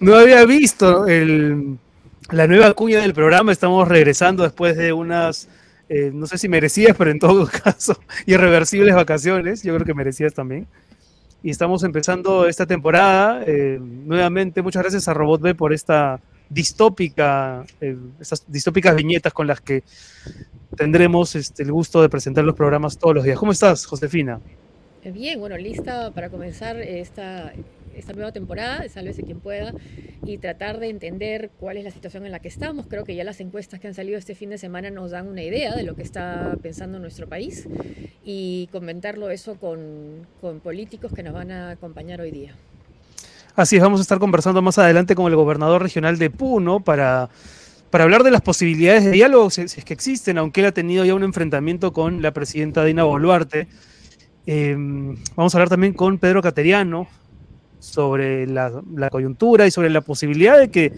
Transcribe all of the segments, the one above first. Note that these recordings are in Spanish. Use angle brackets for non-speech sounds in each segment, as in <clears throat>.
No había visto la nueva cuña del programa. Estamos regresando después de unas, eh, no sé si merecidas, pero en todo <laughs> caso, irreversibles vacaciones. Yo creo que merecidas también. Y estamos empezando esta temporada. eh, nuevamente, muchas gracias a Robot B por esta distópica, eh, estas distópicas viñetas con las que tendremos este, el gusto de presentar los programas todos los días. ¿Cómo estás, Josefina? Bien, bueno, lista para comenzar esta, esta nueva temporada, Sálvese quien pueda, y tratar de entender cuál es la situación en la que estamos. Creo que ya las encuestas que han salido este fin de semana nos dan una idea de lo que está pensando nuestro país y comentarlo eso con, políticos que nos van a acompañar hoy día. Así es, vamos a estar conversando más adelante con el gobernador regional de Puno para, hablar de las posibilidades de diálogo, si, es que existen, aunque él ha tenido ya un enfrentamiento con la presidenta Dina Boluarte. Eh, vamos a hablar también con Pedro Cateriano sobre la, la coyuntura y sobre la posibilidad de que,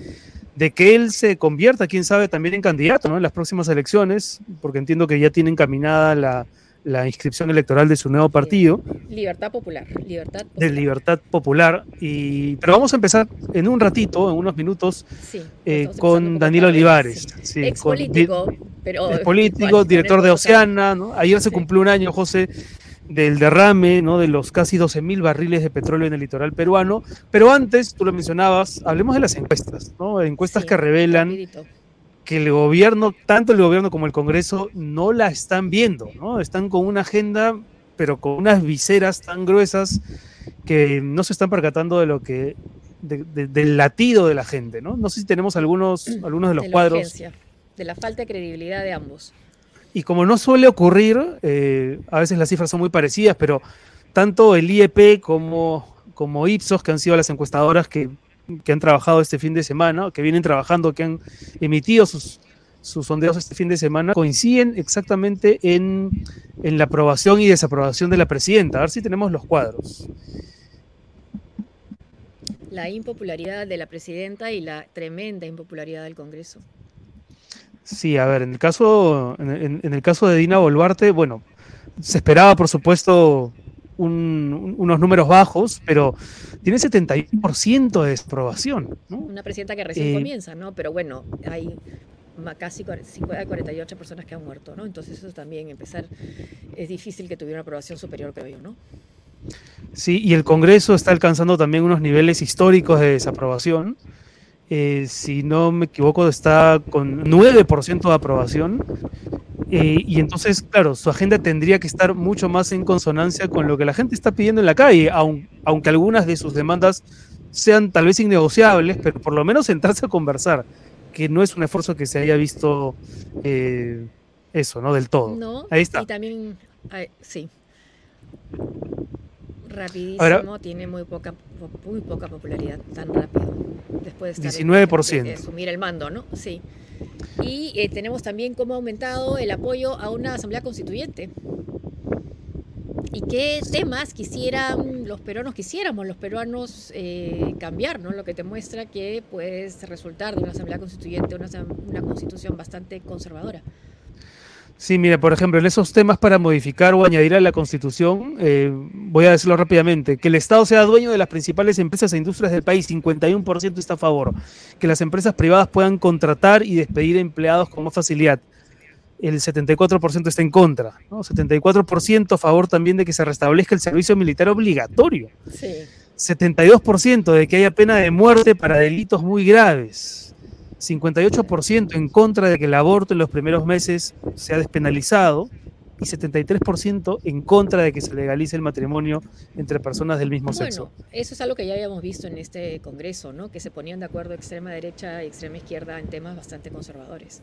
de que él se convierta, quién sabe, también en candidato ¿no? en las próximas elecciones, porque entiendo que ya tiene encaminada la, la inscripción electoral de su nuevo partido Libertad Popular, Libertad de Popular. Libertad Popular. Y, pero vamos a empezar en un ratito, en unos minutos, Sí, eh, con vez, Olivares. sí. sí, Ex con político, pero es político, director de Oceana. ¿no? Ayer se cumplió un año, José, del derrame ¿no? de los casi 12.000 barriles de petróleo en el litoral peruano. Pero antes, tú lo mencionabas, hablemos de las encuestas, ¿no? encuestas Sí, que revelan rapidito. que el gobierno, tanto el gobierno como el Congreso, no la están viendo, ¿no? Están con una agenda, pero con unas viseras tan gruesas que no se están percatando de lo que, de- de- del latido de la gente, ¿no? No sé si tenemos algunos, algunos de los de la cuadros. urgencia, de la falta de credibilidad de ambos. Y como no suele ocurrir, eh, a veces las cifras son muy parecidas, pero tanto el IEP como, como Ipsos, que han sido las encuestadoras que, han trabajado este fin de semana, que vienen trabajando, que han emitido sus, sondeos este fin de semana, coinciden exactamente en, en la aprobación y desaprobación de la presidenta. A ver si tenemos los cuadros. La impopularidad de la presidenta y la tremenda impopularidad del Congreso. Sí, a ver, en el caso, en, el caso de Dina Boluarte, bueno, se esperaba, por supuesto, un- un- unos números bajos, pero tiene 71% de desaprobación, ¿no? Una presidenta que recién Eh, comienza, ¿no? Pero bueno, hay casi cuare- 50, 48 personas que han muerto, ¿no? Entonces eso también empezar, es difícil que tuviera una aprobación superior, creo yo, ¿no? Sí, y el Congreso está alcanzando también unos niveles históricos de desaprobación. Eh, si no me equivoco, está con 9% de aprobación. Eh, y entonces, claro, su agenda tendría que estar mucho más en consonancia con lo que la gente está pidiendo en la calle, aun- aunque algunas de sus demandas sean tal vez innegociables, pero por lo menos sentarse a conversar, que no es un esfuerzo que se haya visto eh, eso, ¿no? Del todo. No, Ahí está. Y también, sí. Rapidísimo, Ahora- tiene muy poca, po- muy poca popularidad, tan rápido. Después de estar 19%. De, de asumir el mando, ¿no? Sí. Y eh, tenemos también cómo ha aumentado el apoyo a una asamblea constituyente. ¿Y qué temas quisieran los peruanos, quisiéramos los peruanos eh, cambiar, ¿no? Lo que te muestra que puedes resultar de una asamblea constituyente una, una constitución bastante conservadora. Sí, mira, por ejemplo, en esos temas para modificar o añadir a la Constitución, eh, voy a decirlo rápidamente, que el Estado sea dueño de las principales empresas e industrias del país, 51% está a favor, que las empresas privadas puedan contratar y despedir empleados con más facilidad, el 74% está en contra, ¿no? 74% a favor también de que se restablezca el servicio militar obligatorio, Sí. 72% de que haya pena de muerte para delitos muy graves. 58% en contra de que el aborto en los primeros meses sea despenalizado. y 73% en contra de que se legalice el matrimonio entre personas del mismo sexo. Bueno, eso es algo que ya habíamos visto en este Congreso, ¿no? Que se ponían de acuerdo extrema derecha y extrema izquierda en temas bastante conservadores.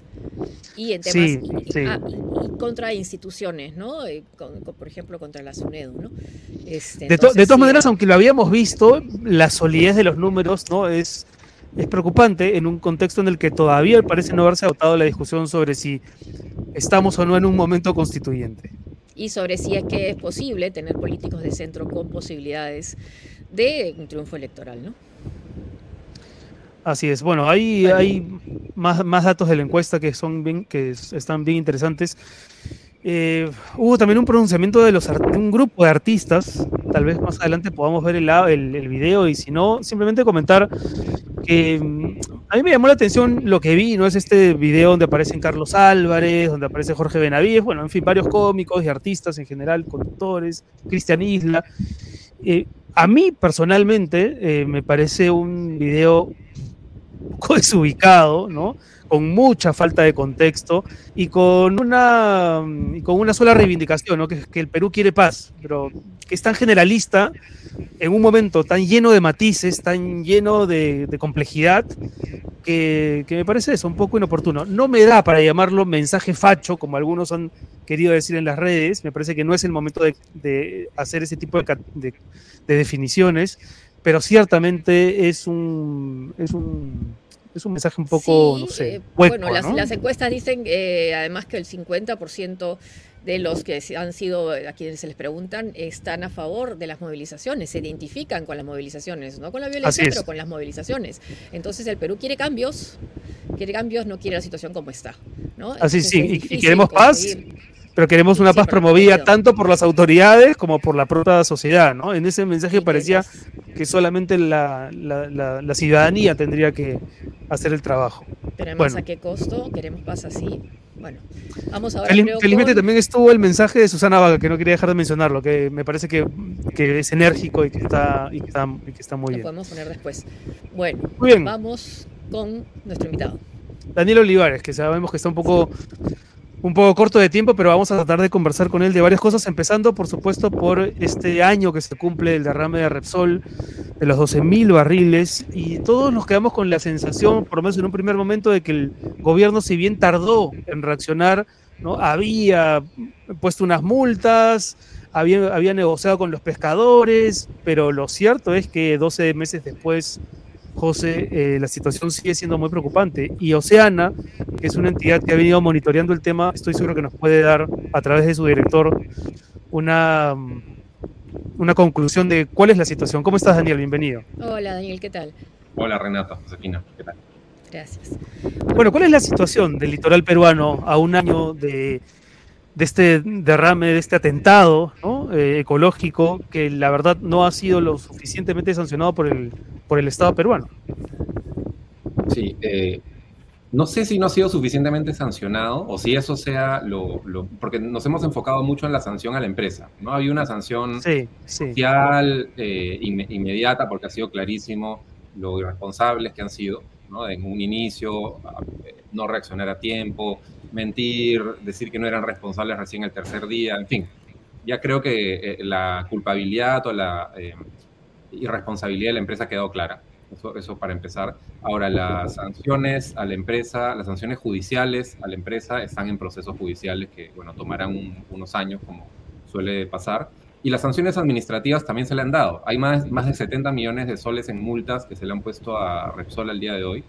Y en temas Sí, sí. ah, y- contra instituciones, ¿no? Eh, con- con- por ejemplo, contra la SUNEDU, ¿no? Este, De, to- de todas sí, maneras, era- aunque lo habíamos visto, la solidez de los números no es, es preocupante en un contexto en el que todavía parece no haberse agotado la discusión sobre si estamos o no en un momento constituyente. y sobre si es que es posible tener políticos de centro con posibilidades de un triunfo electoral, ¿no? Así es. Bueno, hay, hay más, más datos de la encuesta que son bien, que es- están bien interesantes. Eh, hubo también un pronunciamiento de, los, un grupo de artistas. Tal vez más adelante podamos ver el video y si no, simplemente comentar que mm, a mí me llamó la atención lo que vi, ¿no? Es este video donde aparecen Carlos Álvarez, donde aparece Jorge Benavides, bueno, en fin, varios cómicos y artistas en general, conductores, Cristian Isla. Eh, a mí personalmente eh, me parece un video un <laughs> poco desubicado, ¿no? Con mucha falta de contexto y con una, mm, con una sola reivindicación, ¿no? Que, que el Perú quiere paz, pero que es tan generalista en un momento tan lleno de matices, tan lleno de, complejidad, que, me parece eso un poco inoportuno. No me da para llamarlo mensaje facho, como algunos han querido decir en las redes, me parece que no es el momento de, hacer ese tipo de- de definiciones, pero ciertamente es un, es un, es un mensaje un poco, Sí, no sé, eh, hueco, bueno, las, ¿no? las encuestas dicen eh, además que el 50% de los que han sido, a quienes se les preguntan, están a favor de las movilizaciones, se identifican con las movilizaciones, no con la violencia, pero con las movilizaciones. Entonces el Perú quiere cambios, quiere cambios, no quiere la situación como está. ¿no? Así Entonces, sí, es y- queremos paz, conseguir- Pero queremos una Sí, paz promovida tanto por las autoridades como por la propia sociedad, ¿no? En ese mensaje parecía que- solamente la, la- la- la ciudadanía tendría que hacer el trabajo. Pero además, Bueno. ¿a qué costo? ¿Queremos paz así? Bueno, vamos ahora creo, felizmente con- también estuvo el mensaje de Susana Vaga, que no quería dejar de mencionarlo, que me parece que, que es enérgico y que está, y que está, y que está muy Lo bien. podemos poner después. Bueno, Muy bien. vamos con nuestro invitado. Daniel Olivares, que sabemos que está un poco, un poco corto de tiempo, pero vamos a tratar de conversar con él de varias cosas, empezando por supuesto por este año que se cumple el derrame de Repsol, de los 12.000 barriles, y todos nos quedamos con la sensación, por lo menos en un primer momento, de que el gobierno, si bien tardó en reaccionar, ¿no? había puesto unas multas, había, había negociado con los pescadores, pero lo cierto es que 12 meses después José, eh, la situación sigue siendo muy preocupante. Y Oceana, que es una entidad que ha venido monitoreando el tema, estoy seguro que nos puede dar, a través de su director, una, mm, una conclusión de cuál es la situación. ¿Cómo estás, Daniel? Bienvenido. Hola Daniel, ¿qué tal? Hola Renata, Josefina, ¿qué tal? Gracias. Bueno, ¿cuál es la situación del litoral peruano a un año de, de este derrame, de este atentado ¿no? eh, ecológico que la verdad no ha sido lo suficientemente sancionado por el, por el Estado peruano? Sí, eh, no sé si no ha sido suficientemente sancionado o si eso sea lo, lo- porque nos hemos enfocado mucho en la sanción a la empresa, ¿no? Había una sanción Sí, sí. social eh, inme- inmediata porque ha sido clarísimo lo irresponsables que han sido, ¿no? En un inicio, eh, no reaccionar a tiempo, mentir, decir que no eran responsables recién el tercer día, en fin. Ya creo que eh, la culpabilidad o la eh, irresponsabilidad de la empresa quedado clara. Eso, eso para empezar. Ahora, las sanciones a la empresa, las sanciones judiciales a la empresa están en procesos judiciales que, bueno, tomarán un- unos años, como suele pasar. Y las sanciones administrativas también se le han dado. Hay más, más de 70 millones de soles en multas que se le han puesto a Repsol al día de hoy,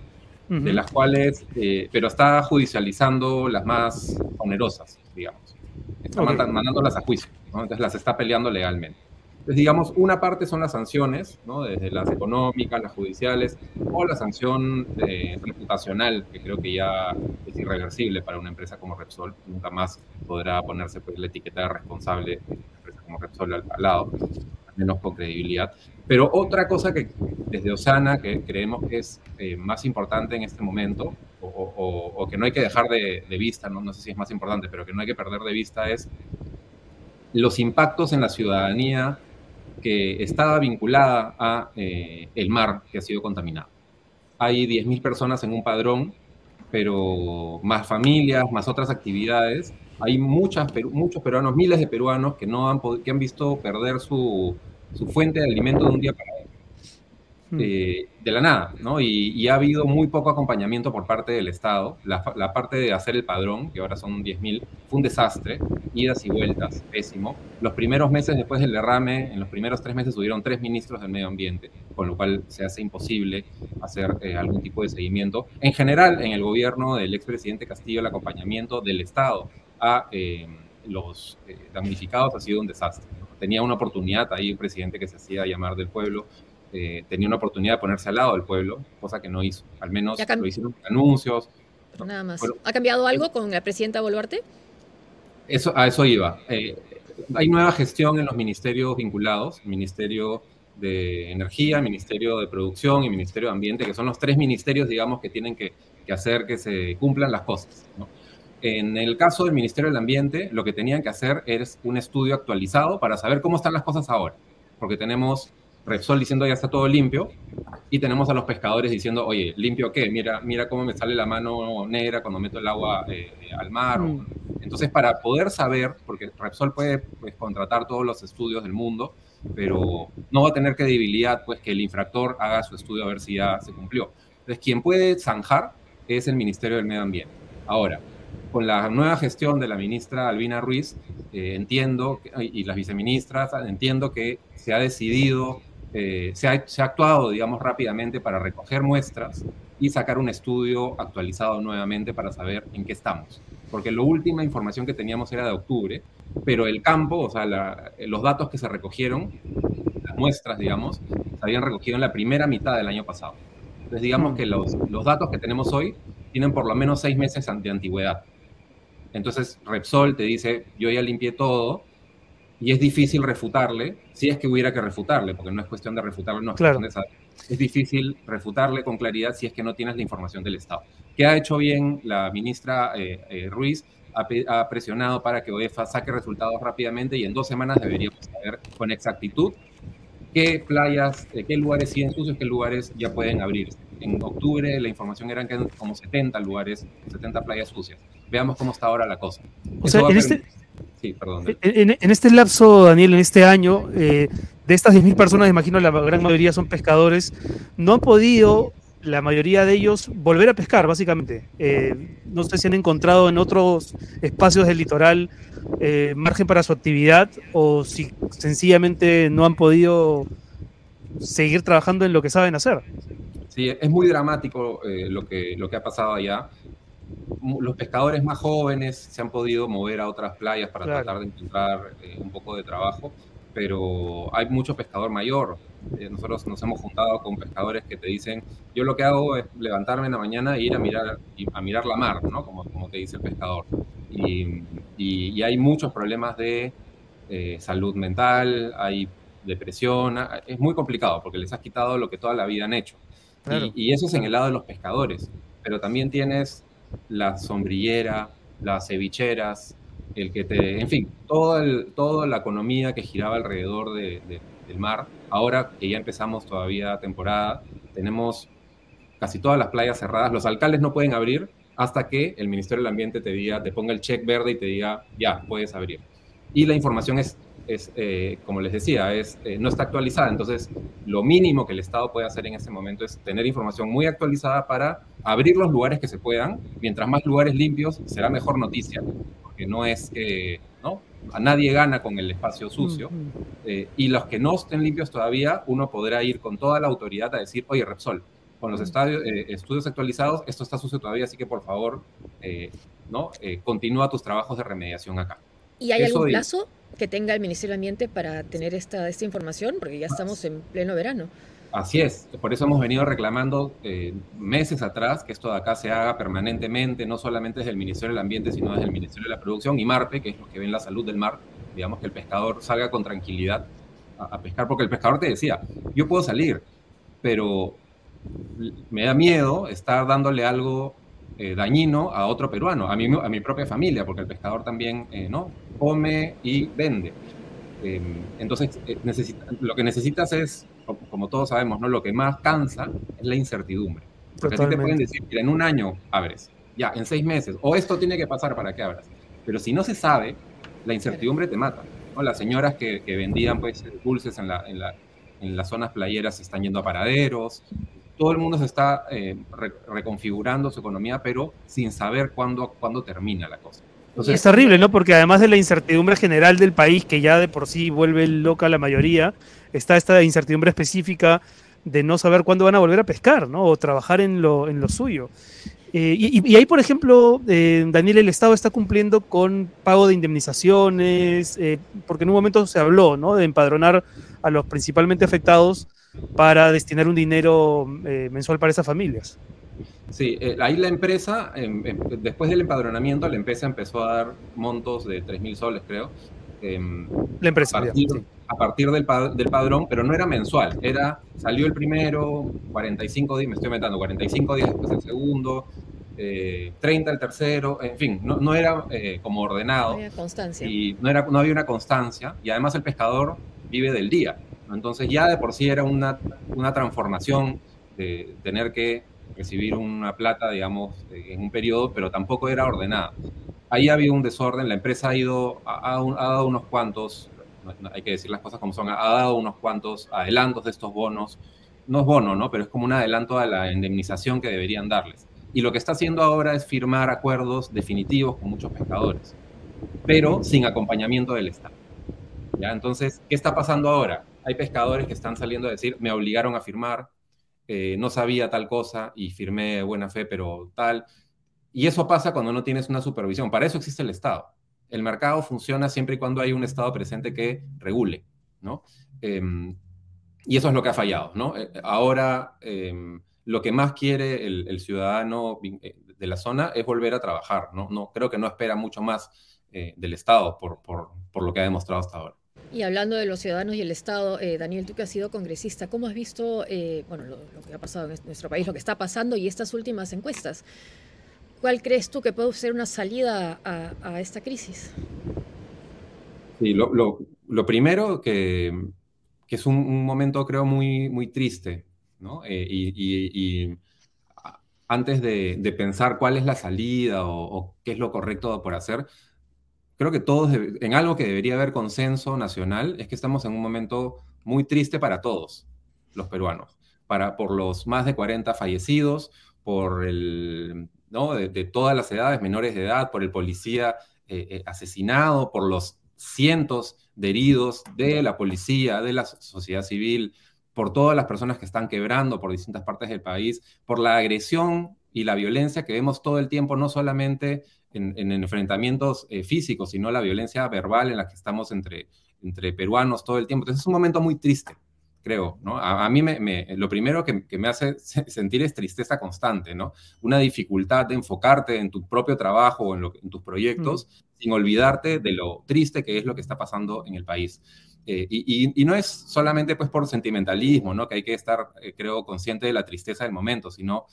de las cuales, eh, pero está judicializando las más onerosas, digamos. Está mandándolas a juicio, ¿no? entonces las está peleando legalmente. Entonces, digamos, una parte son las sanciones, ¿no? desde las económicas, las judiciales, o la sanción eh, reputacional, que creo que ya es irreversible para una empresa como Repsol. Nunca más podrá ponerse pues, la etiqueta responsable de una empresa como Repsol al, lado, al menos con credibilidad. Pero otra cosa que desde Osana, que creemos que es eh, más importante en este momento, o que no hay que dejar de, de vista, ¿no? no sé si es más importante, pero que no hay que perder de vista es los impactos en la ciudadanía que estaba vinculada a eh, el mar que ha sido contaminado. Hay 10.000 personas en un padrón, pero más familias, más otras actividades, hay muchas, muchos peruanos, miles de peruanos que, no han, que han visto perder su, su fuente de alimento de un día para otro. Hmm. Eh, de la nada, ¿no? Y, ha habido muy poco acompañamiento por parte del Estado. La, parte de hacer el padrón, que ahora son 10.000, fue un desastre, idas y vueltas, pésimo. Los primeros meses después del derrame, en los primeros tres meses subieron tres ministros del medio ambiente, con lo cual se hace imposible hacer eh, algún tipo de seguimiento. En general, en el gobierno del expresidente Castillo, el acompañamiento del Estado a eh, los damnificados ha sido un desastre. Tenía una oportunidad ahí un presidente que se hacía llamar del pueblo, eh, tenía una oportunidad de ponerse al lado del pueblo, cosa que no hizo. Al menos lo hicieron anuncios. Nada más. ¿Ha cambiado algo con la presidenta Boluarte? Eso, a eso iba. Eh, hay nueva gestión en los ministerios vinculados, Ministerio de Energía, Ministerio de Producción y Ministerio de Ambiente, que son los tres ministerios, digamos, que tienen que, que hacer que se cumplan las cosas. En el caso del Ministerio del Ambiente, lo que tenían que hacer es un estudio actualizado para saber cómo están las cosas ahora, porque tenemos Repsol diciendo ya está todo limpio y tenemos a los pescadores diciendo, oye, ¿limpio qué? Mira, mira cómo me sale la mano negra cuando meto el agua eh, al mar. Mm. Entonces, para poder saber, porque Repsol puede pues, contratar todos los estudios del mundo, pero no va a tener credibilidad pues que el infractor haga su estudio a ver si ya se cumplió. Entonces, quien puede zanjar es el Ministerio del Medio Ambiente. Ahora, con la nueva gestión de la ministra Albina Ruiz, eh, entiendo, y las viceministras, entiendo que se ha decidido eh, se, ha, actuado, digamos, rápidamente para recoger muestras y sacar un estudio actualizado nuevamente para saber en qué estamos. Porque la última información que teníamos era de octubre, pero el campo, o sea, los datos que se recogieron, las muestras, digamos, se habían recogido en la primera mitad del año pasado. Entonces, digamos que los, los datos que tenemos hoy tienen por lo menos seis meses de antigüedad. Entonces, Repsol te dice, yo ya limpié todo, y es difícil refutarle, si es que hubiera que refutarle, porque no es cuestión de refutarle, no es cuestión de saber. Es difícil refutarle con claridad si es que no tienes la información del Estado. ¿Qué ha hecho bien la ministra eh, eh, Ruiz? Ha, presionado para que OEFA saque resultados rápidamente y en dos semanas deberíamos saber con exactitud qué playas, eh, qué lugares siguen sucios, qué lugares ya pueden abrirse. En octubre la información era que como 70 lugares, 70 playas sucias. Veamos cómo está ahora la cosa. O sea, en este, Sí, perdón. En, este lapso, Daniel, en este año, eh, de estas 10.000 personas, imagino la gran mayoría son pescadores, no han podido, la mayoría de ellos, volver a pescar, básicamente. Eh, no sé si han encontrado en otros espacios del litoral eh, margen para su actividad o si sencillamente no han podido seguir trabajando en lo que saben hacer. Sí, es muy dramático lo, que, lo que ha pasado allá los pescadores más jóvenes se han podido mover a otras playas para tratar de encontrar eh, un poco de trabajo, pero hay mucho pescador mayor. Eh, nosotros nos hemos juntado con pescadores que te dicen, yo lo que hago es levantarme en la mañana e ir a mirar, a mirar la mar, ¿no? Como, como te dice el pescador. Y, y, hay muchos problemas de eh, salud mental, hay depresión, es muy complicado porque les has quitado lo que toda la vida han hecho. Y, y, eso es en el lado de los pescadores, pero también tienes la sombrillera, las cevicheras, el que te, en fin, todo toda la economía que giraba alrededor del mar. Ahora que ya empezamos todavía temporada, tenemos casi todas las playas cerradas. Los alcaldes no pueden abrir hasta que el Ministerio del Ambiente te diga, te ponga el check verde y te diga, ya, puedes abrir. Y la información es es, eh, como les decía, es, eh, no está actualizada. Entonces, lo mínimo que el Estado puede hacer en este momento es tener información muy actualizada para abrir los lugares que se puedan. Mientras más lugares limpios, será mejor noticia, porque no es que, ¿no? A nadie gana con el espacio sucio. Eh, y los que no estén limpios todavía, uno podrá ir con toda la autoridad a decir, oye, Repsol, con los estadios, estudios actualizados, esto está sucio todavía, así que por favor, ¿no? continúa tus trabajos de remediación acá. ¿Y hay algún plazo que tenga el Ministerio de Ambiente para tener esta, esta información? Porque ya estamos en pleno verano. Así es, por eso hemos venido reclamando eh, meses atrás que esto de acá se haga permanentemente, no solamente desde el Ministerio del Ambiente, sino desde el Ministerio de la Producción y MARPE, que es lo que ven la salud del mar, digamos que el pescador salga con tranquilidad a, a pescar, porque el pescador te decía, yo puedo salir, pero me da miedo estar dándole algo eh, dañino a otro peruano, a mi, a mi propia familia, porque el pescador también eh, ¿no? come y vende. Em, entonces, eh, lo que necesitas es, como todos sabemos, ¿no? lo que más cansa es la incertidumbre. Porque a ti te pueden decir, en un año abres, ya, en seis meses, o esto tiene que pasar para que abras. Pero si no se sabe, la incertidumbre te mata. ¿no? Las señoras que, vendían pues, dulces en, la, en, las zonas playeras se están yendo a paraderos. Todo el mundo se está eh, reconfigurando su economía, pero sin saber cuándo, cuándo termina la cosa. es terrible, ¿no? Porque además de la incertidumbre general del país, que ya de por sí vuelve loca la mayoría, está esta incertidumbre específica de no saber cuándo van a volver a pescar, ¿no? O trabajar en lo, en lo suyo. Eh, y, ahí, por ejemplo, eh, Daniel, el Estado está cumpliendo con pago de indemnizaciones, porque en un momento se habló, ¿no? De empadronar a los principalmente afectados para destinar un dinero mensual para esas familias. Sí, ahí la empresa, em, em, después del empadronamiento, la empresa empezó a dar montos de 3 mil soles, creo. Em, la empresa, a partir del, del, padrón, pero no era mensual, era, salió el primero, 45 días, me estoy metiendo, 45 días después el segundo, 30 eh, el tercero, en fin, no, no era eh, como ordenado. No había constancia. Y no, era, no había una constancia, y además el pescador vive del día. Entonces ya de por sí era una, una transformación de tener que recibir una plata, digamos, en un periodo, pero tampoco era ordenada. Ahí había un desorden, la empresa ha ido, ha, ha dado unos cuantos hay que decir las cosas como son, ha dado unos cuantos adelantos de estos bonos. No es bono, ¿no? Pero es como un adelanto a la indemnización que deberían darles. Y lo que está haciendo ahora es firmar acuerdos definitivos con muchos pescadores, pero sin acompañamiento del Estado. ¿Ya? Entonces, ¿qué está pasando ahora? Hay pescadores que están saliendo a decir, me obligaron a firmar, eh, no sabía tal cosa y firmé buena fe, pero tal. Y eso pasa cuando no tienes una supervisión. Para eso existe el Estado el mercado funciona siempre y cuando hay un Estado presente que regule, ¿no? Em, y eso es lo que ha fallado, ¿no? Eh, ahora, em, lo que más quiere el, ciudadano eh, de la zona es volver a trabajar, ¿no? no creo que no espera mucho más del Estado por, por, por, lo que ha demostrado hasta ahora. Y hablando de los ciudadanos y el Estado, Daniel, tú que has sido congresista, ¿cómo has visto bueno, lo, lo, que ha pasado en nuestro país, lo que está pasando y estas últimas encuestas? ¿Cuál crees tú que puede ser una salida a, esta crisis? Sí, lo, primero que, es un, momento creo muy, muy triste, ¿no? Eh, y, antes de, pensar cuál es la salida o, qué es lo correcto por hacer, creo que todos, en algo que debería haber consenso nacional, es que estamos en un momento muy triste para todos los peruanos, para, por los más de 40 fallecidos, por el de, todas las edades, menores de edad, por el policía eh, eh, asesinado, por los cientos de heridos de la policía, de la sociedad civil, por todas las personas que están quebrando por distintas partes del país, por la agresión y la violencia que vemos todo el tiempo, no solamente en, enfrentamientos eh, físicos, sino la violencia verbal en la que estamos entre, entre peruanos todo el tiempo. Entonces es un momento muy triste creo, ¿no? A, mí me, lo primero que, me hace sentir es tristeza constante, ¿no? Una dificultad de enfocarte en tu propio trabajo o en, tus proyectos sin olvidarte de lo triste que es lo que está pasando en el país. Eh, y, no es solamente pues por sentimentalismo, ¿no? Que hay que estar, eh, creo, consciente de la tristeza del momento, sino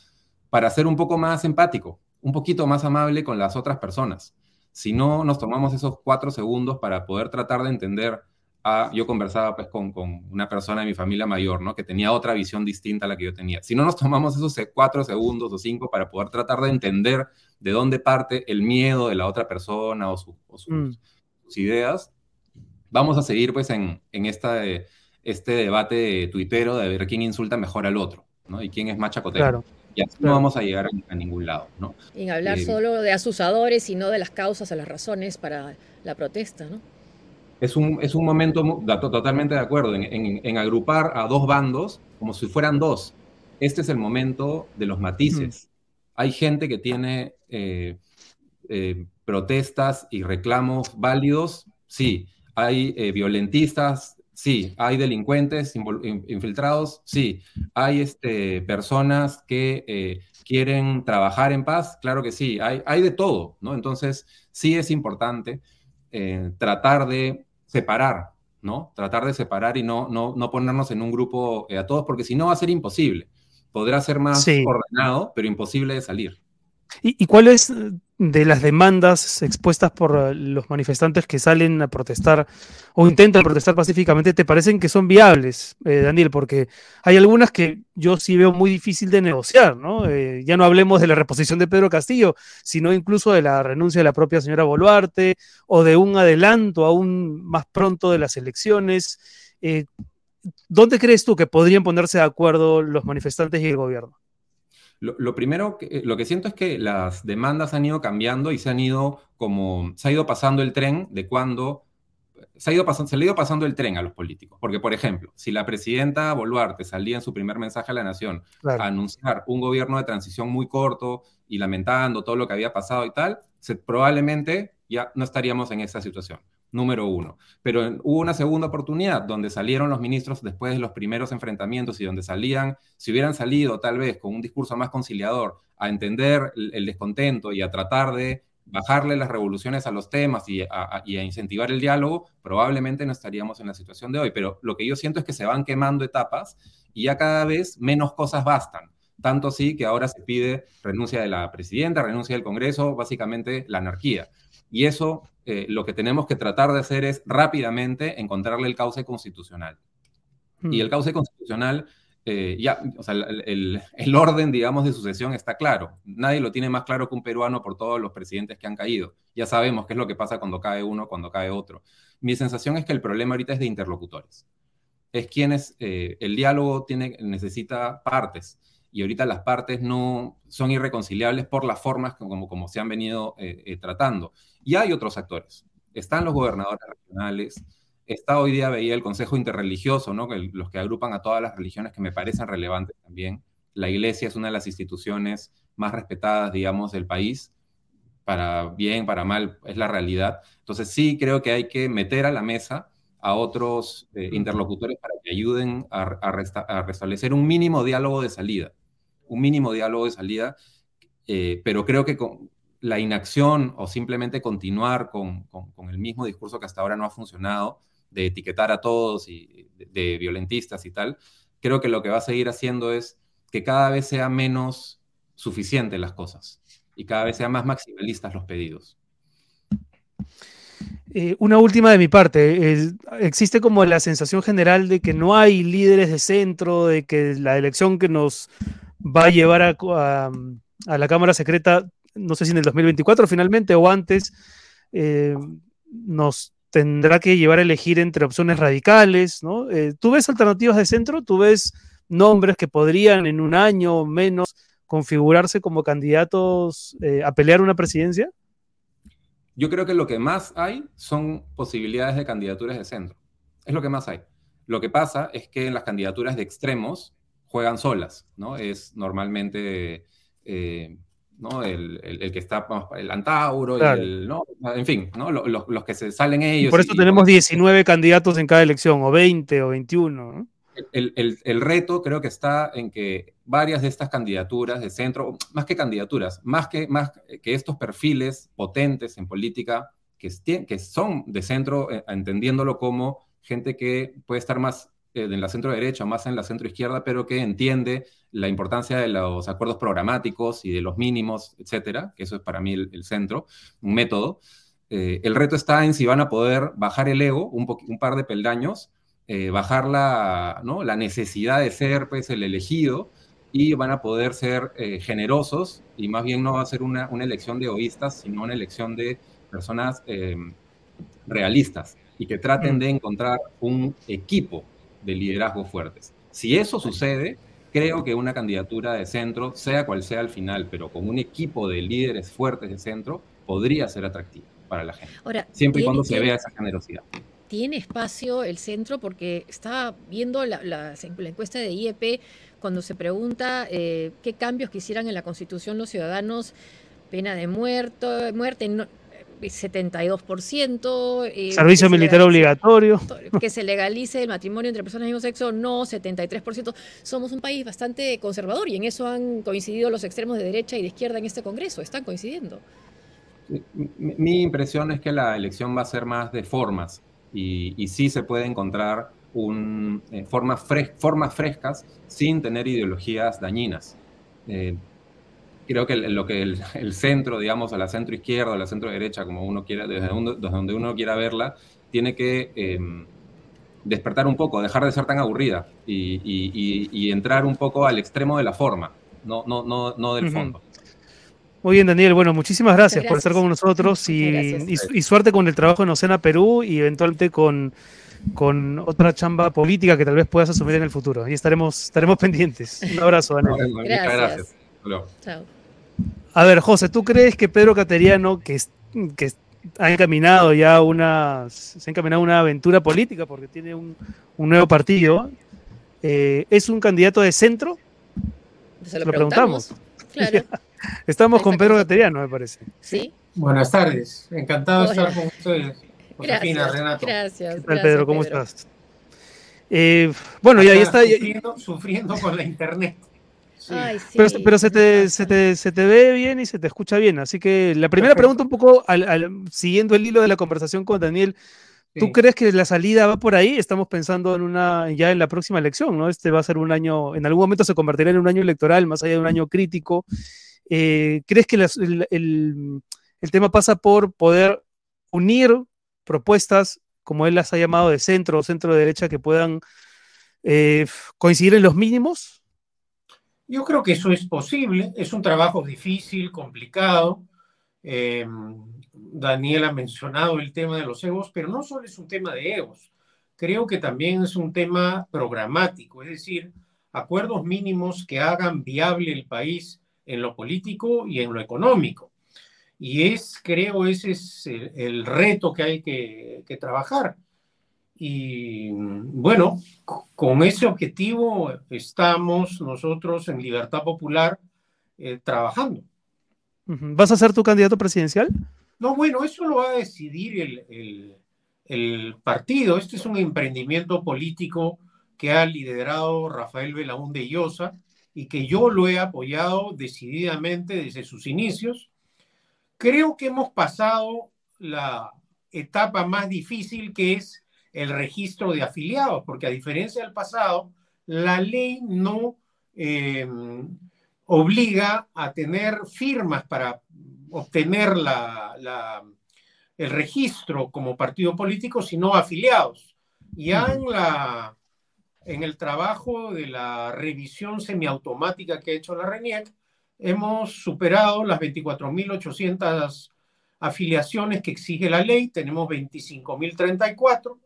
para ser un poco más empático, un poquito más amable con las otras personas. Si no nos tomamos esos cuatro segundos para poder tratar de entender yo conversaba pues con, con, una persona de mi familia mayor, ¿no? Que tenía otra visión distinta a la que yo tenía. Si no nos tomamos esos cuatro segundos o cinco para poder tratar de entender de dónde parte el miedo de la otra persona o, mm. sus, ideas, vamos a seguir pues en, en esta, este debate tuitero de ver quién insulta mejor al otro, ¿no? Y quién es más chacotero. Claro. Y así no vamos a llegar a, ningún lado, ¿no? En hablar eh, solo de asusadores y no de las causas o las razones para la protesta, ¿no? es un, es un momento, totalmente de acuerdo, en, agrupar a dos bandos como si fueran dos. Este es el momento de los matices. Hay gente que tiene eh, eh, protestas y reclamos válidos, sí. Hay violentistas, sí. Hay delincuentes infiltrados, sí. Hay este, personas que quieren trabajar en paz, claro que sí. Hay, hay de todo, ¿no? Entonces, sí es importante tratar de separar, ¿no? Tratar de separar y no, no, no ponernos en un grupo eh, a todos, porque si no va a ser imposible. Podrá ser más ordenado, pero imposible de salir. ¿Y, cuál es de las demandas expuestas por los manifestantes que salen a protestar o intentan protestar pacíficamente, te parecen que son viables, eh, Daniel? Porque hay algunas que yo sí veo muy difícil de negociar, ¿no? Eh, ya no hablemos de la reposición de Pedro Castillo, sino incluso de la renuncia de la propia señora Boluarte o de un adelanto aún más pronto de las elecciones. Eh, ¿Dónde crees tú que podrían ponerse de acuerdo los manifestantes y el gobierno? Lo, primero, que, eh, lo que siento es que las demandas han ido cambiando y se han ido como, se ha ido pasando el tren de cuando, se ha ido pasando, se le ha ido pasando el tren a los políticos. Porque, por ejemplo, si la presidenta Boluarte salía en su primer mensaje a la nación a anunciar un gobierno de transición muy corto y lamentando todo lo que había pasado y tal, probablemente ya no estaríamos en esa situación número uno. Pero hubo una segunda oportunidad donde salieron los ministros después de los primeros enfrentamientos y donde salían, si hubieran salido tal vez con un discurso más conciliador a entender el, descontento y a tratar de bajarle las revoluciones a los temas y a, incentivar el diálogo, probablemente no estaríamos en la situación de hoy. Pero lo que yo siento es que se van quemando etapas y ya cada vez menos cosas bastan. Tanto así que ahora se pide renuncia de la presidenta, renuncia del Congreso, básicamente la anarquía. Y eso eh, lo que tenemos que tratar de hacer es rápidamente encontrarle el cauce constitucional. Y hmm. el cauce constitucional, eh, ya, o sea, el, el, orden, digamos, de sucesión está claro. Nadie lo tiene más claro que un peruano por todos los presidentes que han caído. Ya sabemos qué es lo que pasa cuando cae uno, cuando cae otro. Mi sensación es que el problema ahorita es de interlocutores. Es quienes eh, el diálogo tiene, necesita partes y ahorita las partes no son irreconciliables por las formas como, como se han venido tratando. Y hay otros actores. Están los gobernadores regionales, está hoy día, veía el Consejo Interreligioso, ¿no? los que agrupan a todas las religiones que me parecen relevantes también. La iglesia es una de las instituciones más respetadas, digamos, del país. Para bien, para mal, es la realidad. Entonces sí creo que hay que meter a la mesa a otros eh, interlocutores para que ayuden a, a, restablecer un mínimo diálogo de salida. Un mínimo diálogo de salida, eh, pero creo que con, la inacción o simplemente continuar con, el mismo discurso que hasta ahora no ha funcionado, de etiquetar a todos y de, violentistas y tal, creo que lo que va a seguir haciendo es que cada vez sea menos suficiente las cosas y cada vez sean más maximalistas los pedidos. Eh, una última de mi parte. existe como la sensación general de que no hay líderes de centro, de que la elección que nos va a llevar a la Cámara Secreta no sé si en el 2024 finalmente o antes, eh, nos tendrá que llevar a elegir entre opciones radicales, ¿no? Eh, ¿Tú ves alternativas de centro? ¿Tú ves nombres que podrían en un año o menos configurarse como candidatos eh, a pelear una presidencia? Yo creo que lo que más hay son posibilidades de candidaturas de centro. Es lo que más hay. Lo que pasa es que en las candidaturas de extremos juegan solas, ¿no? Es normalmente ¿no? El, el, que está el Antauro, el, ¿no? en fin, ¿no? Los, los, que se salen ellos. por eso tenemos 19 candidatos en cada elección, o 20 o 21. El, el, reto creo que está en que varias de estas candidaturas de centro, más que candidaturas, más que, más que estos perfiles potentes en política, que, que son de centro, eh, entendiéndolo como gente que puede estar más en la centro derecha más en la centro izquierda, pero que entiende la importancia de los acuerdos programáticos y de los mínimos, etcétera, que eso es para mí el, centro, un método. Eh, el reto está en si van a poder bajar el ego un, un par de peldaños, eh, bajar la, ¿no? la necesidad de ser pues, el elegido y van a poder ser generosos y más bien no va a ser una, una, elección de egoístas, sino una elección de personas realistas y que traten mm. de encontrar un equipo de liderazgo fuertes. Si eso sucede, creo que una candidatura de centro, sea cual sea al final, pero con un equipo de líderes fuertes de centro, podría ser atractiva para la gente. Ahora, siempre y cuando se vea esa generosidad. ¿Tiene espacio el centro? Porque estaba viendo la, encuesta de IEP cuando se pregunta eh, qué cambios quisieran en la Constitución los ciudadanos, pena de muerto, muerte, no, 72%. Eh, Servicio militar obligatorio. Que se legalice el matrimonio entre personas del mismo sexo, no, 73%. Somos un país bastante conservador y en eso han coincidido los extremos de derecha y de izquierda en este Congreso, están coincidiendo. Mi, impresión es que la elección va a ser más de formas y, sí se puede encontrar un, eh, formas, formas frescas sin tener ideologías dañinas. Eh, creo que lo que el, centro, digamos, a la centro izquierda, a la centro derecha, como uno quiera, desde, donde uno quiera verla, tiene que em, despertar un poco, dejar de ser tan aburrida y, entrar un poco al extremo de la forma, no, no, no, no del fondo. Muy bien, Daniel. Bueno, muchísimas gracias, por estar con nosotros y, suerte con el trabajo en Ocena Perú y eventualmente con, con otra chamba política que tal vez puedas asumir en el futuro. Y estaremos, estaremos pendientes. Un abrazo, Daniel. gracias. Chao. A ver, José, ¿tú crees que Pedro Cateriano, que, que ha encaminado ya una, se ha encaminado una aventura política porque tiene un, nuevo partido, eh, es un candidato de centro? Se lo, preguntamos. Claro. <laughs> Estamos con Pedro Cateriano, me parece. Sí. Buenas tardes, encantado de estar con ustedes. Gracias, Renato. Gracias. ¿Qué tal, Pedro? ¿Cómo estás? Eh, bueno, ya, está. sufriendo con la internet. Pero, se, te, se, te, se, te, ve bien y se te escucha bien. Así que la primera pregunta, un poco al, siguiendo el hilo de la conversación con Daniel, ¿tú crees que la salida va por ahí? Estamos pensando en una ya en la próxima elección, ¿no? Este va a ser un año, en algún momento se convertirá en un año electoral, más allá de un año crítico. Eh, ¿Crees que el, el, tema pasa por poder unir propuestas, como él las ha llamado, de centro o centro derecha, que puedan eh, coincidir en los mínimos? Yo creo que eso es posible, es un trabajo difícil, complicado. Eh, Daniel ha mencionado el tema de los egos, pero no solo es un tema de egos, creo que también es un tema programático, es decir, acuerdos mínimos que hagan viable el país en lo político y en lo económico. Y es, creo, ese es el, reto que hay que, que trabajar. Y bueno, con ese objetivo estamos nosotros en Libertad Popular eh, trabajando. ¿Vas a ser tu candidato presidencial? No, bueno, eso lo va a decidir el, el, partido. Este es un emprendimiento político que ha liderado Rafael Belaúnde Llosa y que yo lo he apoyado decididamente desde sus inicios. Creo que hemos pasado la etapa más difícil que es el registro de afiliados, porque a diferencia del pasado, la ley no em, obliga a tener firmas para obtener la, el registro como partido político, sino afiliados. Ya en, la, en el trabajo de la revisión semiautomática que ha hecho la RENIEC, hemos superado las 24.800 afiliaciones que exige la ley, tenemos 25.034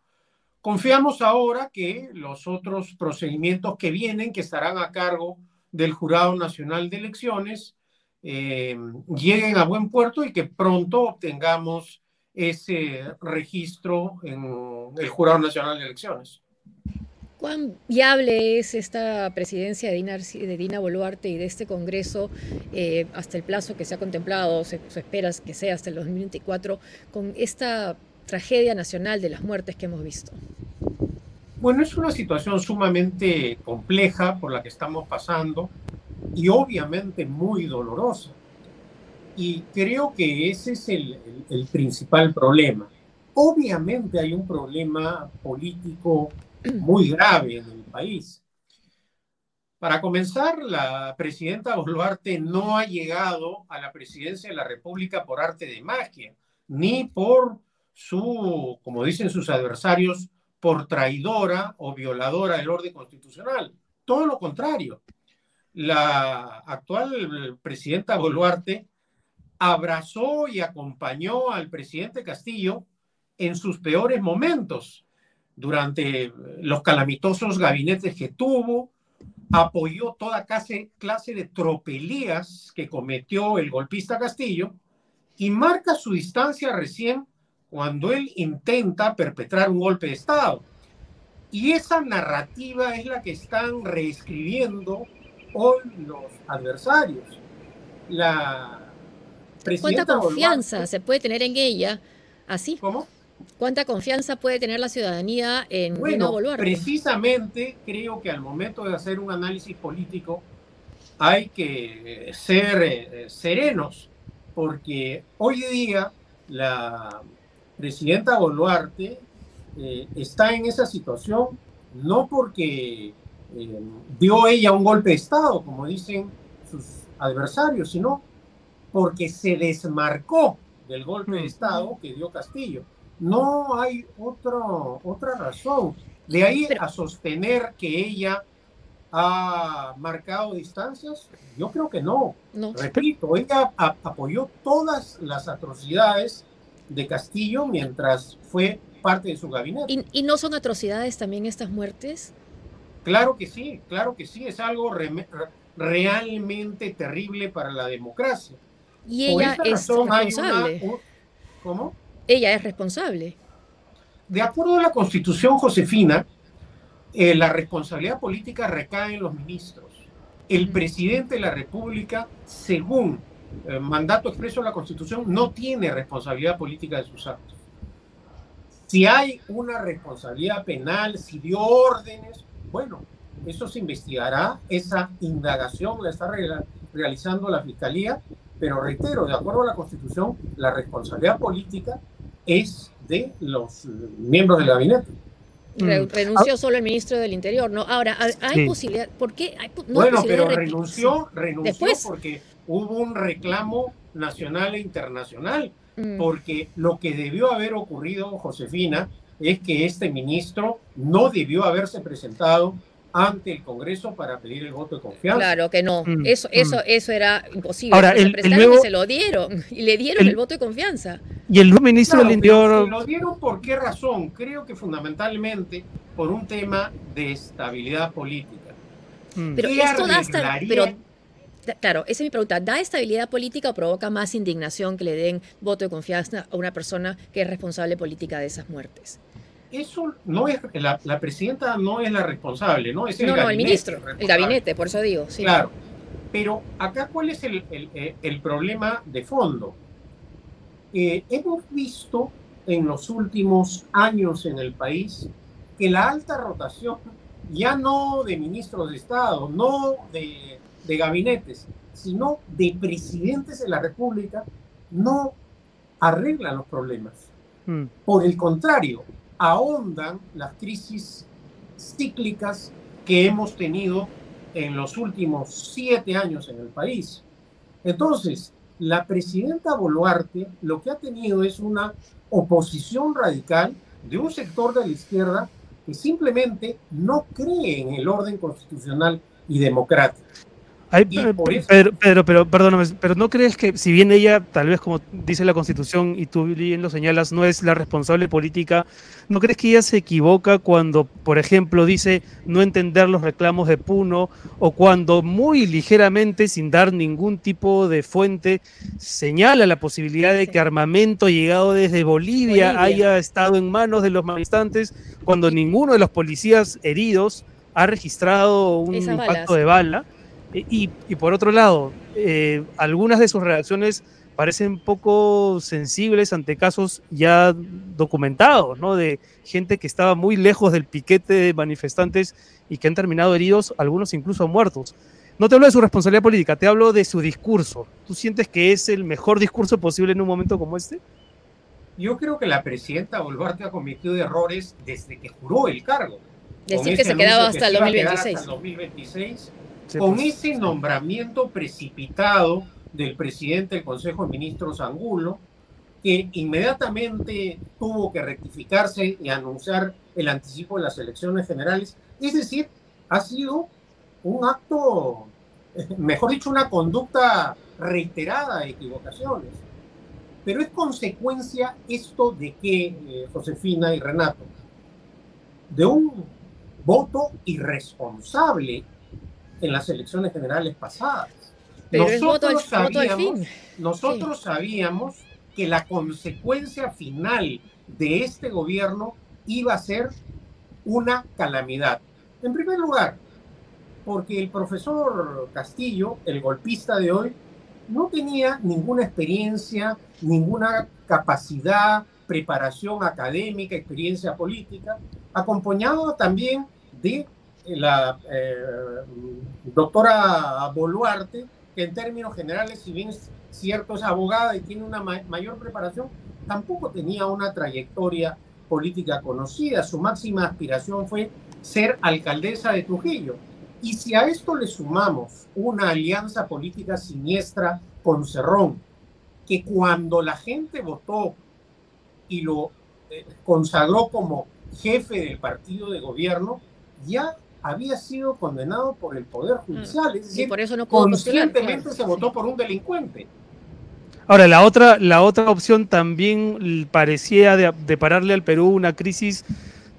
Confiamos ahora que los otros procedimientos que vienen, que estarán a cargo del Jurado Nacional de Elecciones, eh, lleguen a buen puerto y que pronto obtengamos ese registro en el Jurado Nacional de Elecciones. ¿Cuán viable es esta presidencia de Dina, Boluarte y de este Congreso eh, hasta el plazo que se ha contemplado, se, se espera que sea hasta el 2024, con esta tragedia nacional de las muertes que hemos visto? Bueno, es una situación sumamente compleja por la que estamos pasando y obviamente muy dolorosa. Y creo que ese es el, el, principal problema. Obviamente hay un problema político <clears throat> muy grave en el país. Para comenzar, la presidenta Boluarte no ha llegado a la presidencia de la República por arte de magia, ni por su, como dicen sus adversarios, por traidora o violadora del orden constitucional. Todo lo contrario. La actual presidenta Boluarte abrazó y acompañó al presidente Castillo en sus peores momentos, durante los calamitosos gabinetes que tuvo, apoyó toda clase, clase de tropelías que cometió el golpista Castillo y marca su distancia recién cuando él intenta perpetrar un golpe de Estado. Y esa narrativa es la que están reescribiendo hoy los adversarios. La ¿Cuánta confianza se puede tener en ella así? ¿Cómo? ¿Cuánta confianza puede tener la ciudadanía en bueno, Precisamente creo que al momento de hacer un análisis político hay que ser eh, serenos, porque hoy día la presidenta Boluarte eh, está en esa situación no porque eh, dio ella un golpe de Estado, como dicen sus adversario, sino porque se desmarcó del golpe de Estado que dio Castillo. No hay otro, otra razón. De ahí a sostener que ella ha marcado distancias, yo creo que no. Repito, ella apoyó todas las atrocidades de Castillo mientras fue parte de su gabinete. ¿Y, no son atrocidades también estas muertes? Claro que sí, claro que sí, es algo realmente terrible para la democracia. Y ella es responsable. ¿Cómo? Ella es responsable. De acuerdo a la Constitución Josefina, eh, la responsabilidad política recae en los ministros. El presidente de la República, según eh, mandato expreso de la Constitución, no tiene responsabilidad política de sus actos. Si hay una responsabilidad penal, si dio órdenes, bueno, eso se investigará, esa indagación la está realizando la Fiscalía, pero reitero, de acuerdo a la Constitución, la responsabilidad política es de los miembros del gabinete. Mm. renunció solo el ministro del Interior, ¿no? Ahora, hay posibilidad, ¿por qué? bueno, pero renunció, renunció porque hubo un reclamo nacional e internacional, mm. porque lo que debió haber ocurrido, Josefina, es que este ministro no debió haberse presentado ante el Congreso para pedir el voto de confianza. Claro que no, mm, eso, eso, mm. eso era imposible. Ahora, el, el se lo dieron y le dieron el, voto de confianza. Y el nuevo ministro del Interior. ¿Lo dieron por qué razón? Creo que fundamentalmente por un tema de estabilidad política. Mm. Pero esto da hasta, pero Claro, esa es mi pregunta. ¿Da estabilidad política o provoca más indignación que le den voto de confianza a una persona que es responsable política de esas muertes? eso no es, la, presidenta no es la responsable, ¿no? Es el no, no, el ministro, el gabinete, por eso digo. Sí. Claro, pero acá cuál es el, el, problema de fondo. Eh, hemos visto en los últimos años en el país que la alta rotación, ya no de ministros de Estado, no de, de gabinetes, sino de presidentes de la República, no arreglan los problemas. Mm. Por el contrario, ahondan las crisis cíclicas que hemos tenido en los últimos siete años en el país. Entonces, la presidenta Boluarte lo que ha tenido es una oposición radical de un sector de la izquierda que simplemente no cree en el orden constitucional y democrático. Pedro, pero perdóname, pero ¿no crees que si bien ella, tal vez como dice la Constitución y tú bien lo señalas, no es la responsable política, ¿no crees que ella se equivoca cuando, por ejemplo, dice no entender los reclamos de Puno o cuando muy ligeramente, sin dar ningún tipo de fuente, señala la posibilidad de que armamento llegado desde Bolivia, haya estado en manos de los manifestantes cuando ninguno de los policías heridos ha registrado un impacto de bala? Y, por otro lado, eh, algunas de sus reacciones parecen poco sensibles ante casos ya documentados, ¿no? De gente que estaba muy lejos del piquete de manifestantes y que han terminado heridos, algunos incluso muertos. No te hablo de su responsabilidad política, te hablo de su discurso. ¿Tú sientes que es el mejor discurso posible en un momento como este? Yo creo que la presidenta Boluarte ha cometido errores desde que juró el cargo. Decir que se quedaba hasta el 2026. Hasta el 2026 con ese nombramiento precipitado del presidente del Consejo de Ministros Angulo, que inmediatamente tuvo que rectificarse y anunciar el anticipo de las elecciones generales. Es decir, ha sido un acto, mejor dicho, una conducta reiterada de equivocaciones. Pero es consecuencia esto de que, eh, Josefina y Renato, de un voto irresponsable en las elecciones generales pasadas. nosotros sabíamos, nosotros sabíamos que la consecuencia final de este gobierno iba a ser una calamidad. En primer lugar, porque el profesor Castillo, el golpista de hoy, no tenía ninguna experiencia, ninguna capacidad, preparación académica, experiencia política, acompañado también de la eh, doctora Boluarte, que en términos generales, si bien cierto, es abogada y tiene una mayor preparación, tampoco tenía una trayectoria política conocida. Su máxima aspiración fue ser alcaldesa de Trujillo. Y si a esto le sumamos una alianza política siniestra con Cerrón, que cuando la gente votó y lo eh, consagró como jefe del partido de gobierno, ya había sido condenado por el Poder mm. Judicial. Es decir, por eso no conscientemente se votó por un delincuente. Ahora, la otra, la otra opción también parecía de, de, pararle al Perú una crisis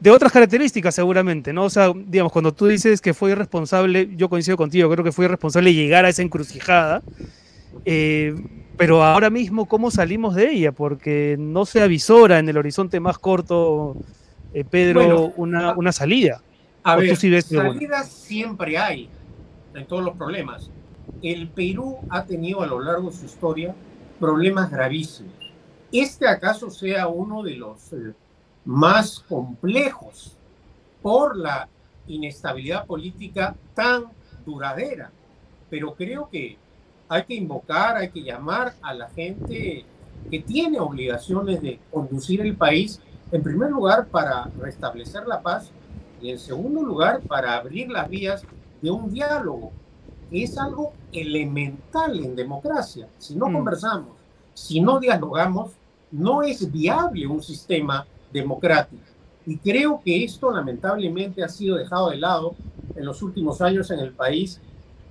de otras características seguramente, ¿no? O sea, digamos, cuando tú dices que fue irresponsable, yo coincido contigo, creo que fue irresponsable llegar a esa encrucijada, eh, pero ahora mismo, ¿cómo salimos de ella? Porque no se avisora en el horizonte más corto, eh, Pedro, una, una salida. A ver, salidas siempre hay en todos los problemas. El Perú ha tenido a lo largo de su historia problemas gravísimos. Este acaso sea uno de los eh, más complejos por la inestabilidad política tan duradera. Pero creo que hay que invocar, hay que llamar a la gente que tiene obligaciones de conducir el país, en primer lugar, para restablecer la paz y en segundo lugar, para abrir las vías de un diálogo, que es algo elemental en democracia. Si no mm. conversamos, si no dialogamos, no es viable un sistema democrático. Y creo que esto lamentablemente ha sido dejado de lado en los últimos años en el país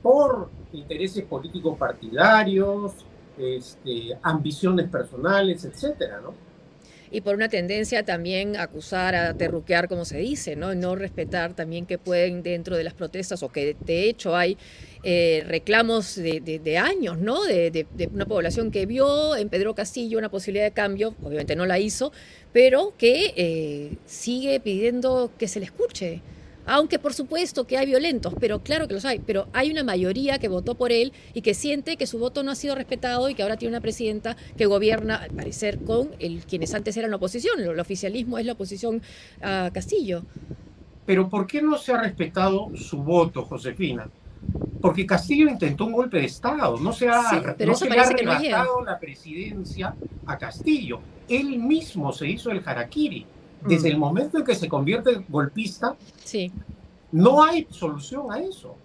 por intereses políticos partidarios, este, ambiciones personales, etcétera, ¿no? Y por una tendencia también a acusar, a terruquear, como se dice, ¿no? No respetar también que pueden dentro de las protestas o que de hecho hay eh, reclamos de, años, ¿no? De, una población que vio en Pedro Castillo una posibilidad de cambio, obviamente no la hizo, pero que eh, sigue pidiendo que se le escuche. Aunque por supuesto que hay violentos, pero claro que los hay, pero hay una mayoría que votó por él y que siente que su voto no ha sido respetado y que ahora tiene una presidenta que gobierna, al parecer, con el, quienes antes eran la oposición. El oficialismo es la oposición a Castillo. Pero ¿por qué no se ha respetado su voto, Josefina? Porque Castillo intentó un golpe de Estado, no se ha, no se le ha la presidencia a Castillo. Él mismo se hizo el harakiri desde el momento en que se convierte en golpista, sí. no hay solución a eso.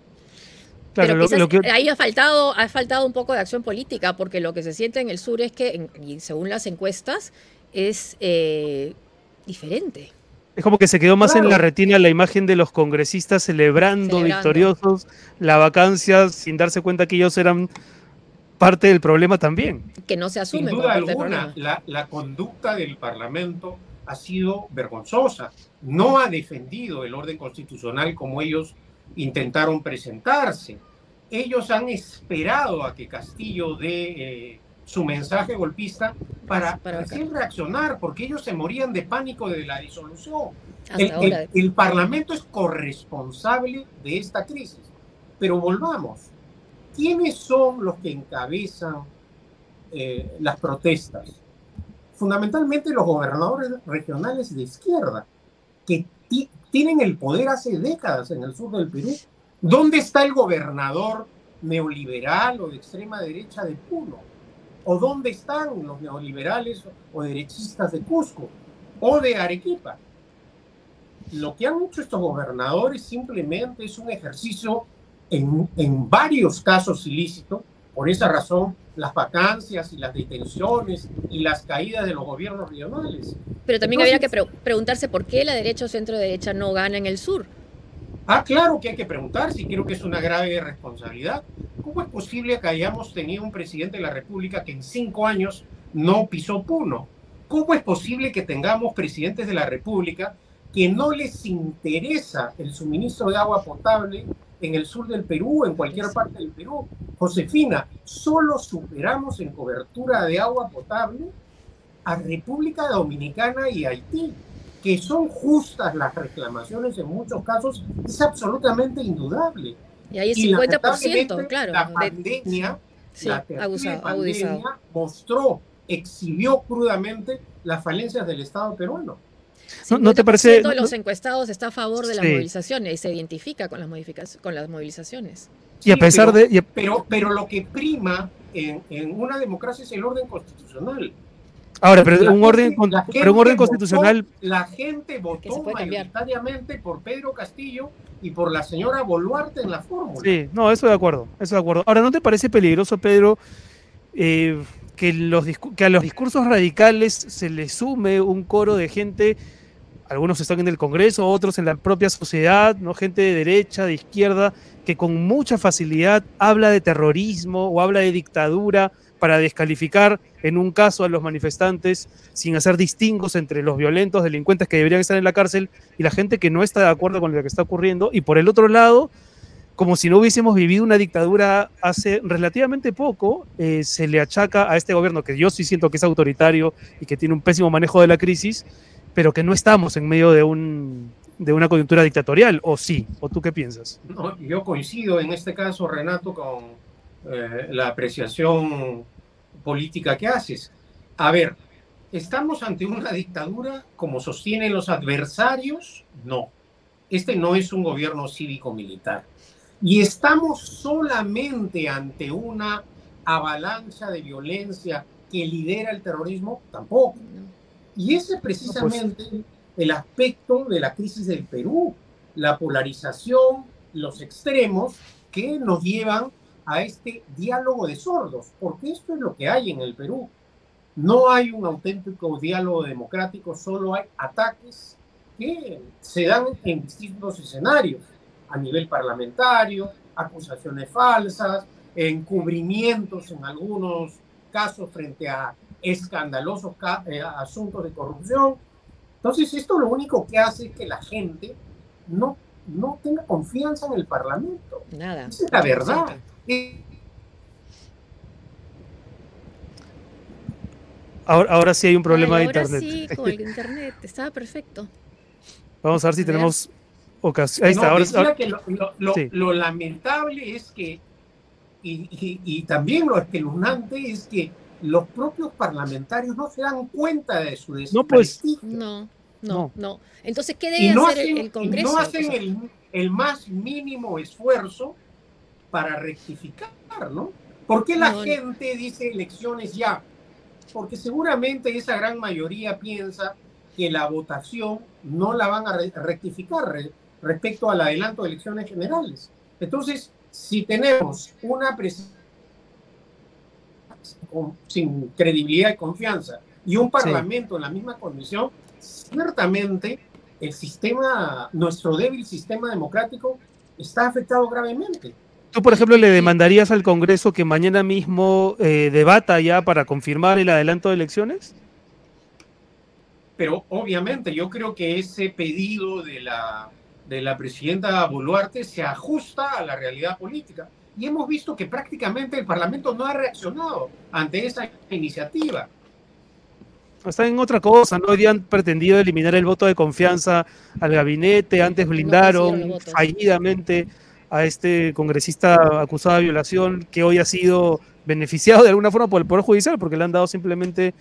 Claro, Pero que... ahí ha faltado, ha faltado un poco de acción política, porque lo que se siente en el sur es que, según las encuestas, es eh, diferente. Es como que se quedó más en la retina la imagen de los congresistas celebrando, victoriosos la vacancia sin darse cuenta que ellos eran parte del problema también. Que no se asume. Sin duda alguna, la, la, conducta del Parlamento ha sido vergonzosa. No ha defendido el orden constitucional como ellos intentaron presentarse. Ellos han esperado a que Castillo dé eh, su mensaje golpista para, para reaccionar, porque ellos se morían de pánico de la disolución. El, Parlamento es corresponsable de esta crisis. Pero volvamos, ¿quiénes son los que encabezan eh, las protestas? Fundamentalmente los gobernadores regionales de izquierda, que tienen el poder hace décadas en el sur del Perú. ¿Dónde está el gobernador neoliberal o de extrema derecha de Puno? ¿O dónde están los neoliberales o derechistas de Cusco o de Arequipa? Lo que han hecho estos gobernadores simplemente es un ejercicio en, en varios casos ilícito. Por esa razón, las vacancias y las detenciones y las caídas de los gobiernos regionales. Pero también habría que preguntarse por qué la derecha o centro derecha no gana en el sur. Ah, claro que hay que preguntarse y creo que es una grave responsabilidad. ¿Cómo es posible que hayamos tenido un presidente de la República que en cinco años no pisó Puno? ¿Cómo es posible que tengamos presidentes de la República que no les interesa el suministro de agua potable en el sur del Perú, en cualquier parte del Perú. Josefina, solo superamos en cobertura de agua potable a República Dominicana y Haití, que son justas las reclamaciones en muchos casos, es absolutamente indudable. Y ahí es 50%, claro. La pandemia, la pandemia mostró, exhibió crudamente las falencias del Estado peruano. ¿No, te parece? de los encuestados está a favor de las movilizaciones y se identifica con las, modificaciones, con las movilizaciones. y a pesar pero, de. Pero, pero lo que prima en, en, una democracia es el orden constitucional. Ahora, pero La un orden, con- pero un orden constitucional, votó- la gente votó mayoritariamente por Pedro Castillo y por la señora Boluarte en la fórmula. sí, no, eso de acuerdo, eso de acuerdo. Ahora, ¿no te parece peligroso, Pedro, eh, que, a los discursos radicales se le sume un coro de gente, algunos están en el Congreso, otros en la propia sociedad, ¿no? gente de derecha, de izquierda, que con mucha facilidad habla de terrorismo o habla de dictadura para descalificar en un caso a los manifestantes sin hacer distingos entre los violentos delincuentes que deberían estar en la cárcel y la gente que no está de acuerdo con lo que está ocurriendo. Y por el otro lado, como si no hubiésemos vivido una dictadura hace relativamente poco, eh, se le achaca a este gobierno, que yo sí siento que es autoritario y que tiene un pésimo manejo de la crisis, pero que no estamos en medio de, un, de una coyuntura dictatorial, ¿o sí? ¿O tú qué piensas? No, yo coincido en este caso, Renato, con eh, la apreciación política que haces. A ver, ¿estamos ante una dictadura como sostienen los adversarios? No. Este no es un gobierno cívico-militar. Y estamos solamente ante una avalancha de violencia que lidera el terrorismo? Tampoco. Y ese es precisamente el aspecto de la crisis del Perú, la polarización, los extremos que nos llevan a este diálogo de sordos, porque esto es lo que hay en el Perú. No hay un auténtico diálogo democrático, solo hay ataques que se dan en distintos escenarios, a nivel parlamentario, acusaciones falsas, encubrimientos en algunos casos frente a escandalosos ca- eh, asuntos de corrupción. Entonces, esto lo único que hace es que la gente no, no tenga confianza en el Parlamento. Nada. Esa es la verdad. Ahora, ahora sí hay un problema Ay, de ahora internet. sí, con el <laughs> internet. Estaba perfecto. Vamos a ver si A ver. tenemos ocasión. Ahí no, está, ahora, decía ahora- que lo, lo- lo- Sí. lo lamentable es que, y, y- y también lo espeluznante es que los propios parlamentarios no se dan cuenta de su No, pues, desprestigio. No, No. no, no. Entonces, ¿qué debe no hacer el- hacen, el, Congreso? no hacen O sea, el, el más mínimo esfuerzo para rectificar, ¿no? ¿Por qué la No, no. gente dice elecciones ya? Porque seguramente esa gran mayoría piensa que la votación no la van a re- rectificar re- respecto al adelanto de elecciones generales. Entonces, si tenemos una presidencia sin credibilidad y confianza y un parlamento en la misma condición, ciertamente el sistema, nuestro débil sistema democrático está afectado gravemente. Tú, por ejemplo, le demandarías al Congreso que mañana mismo eh, debata ya para confirmar el adelanto de elecciones? Pero obviamente yo creo que ese pedido de la, de la presidenta Boluarte se ajusta a la realidad política. Y hemos visto que prácticamente el Parlamento no ha reaccionado ante esa iniciativa. Están en otra cosa, ¿no? Hoy día han pretendido eliminar el voto de confianza al gabinete, antes blindaron fallidamente a este congresista acusado de violación que hoy ha sido beneficiado de alguna forma por el Poder Judicial, porque le han dado simplemente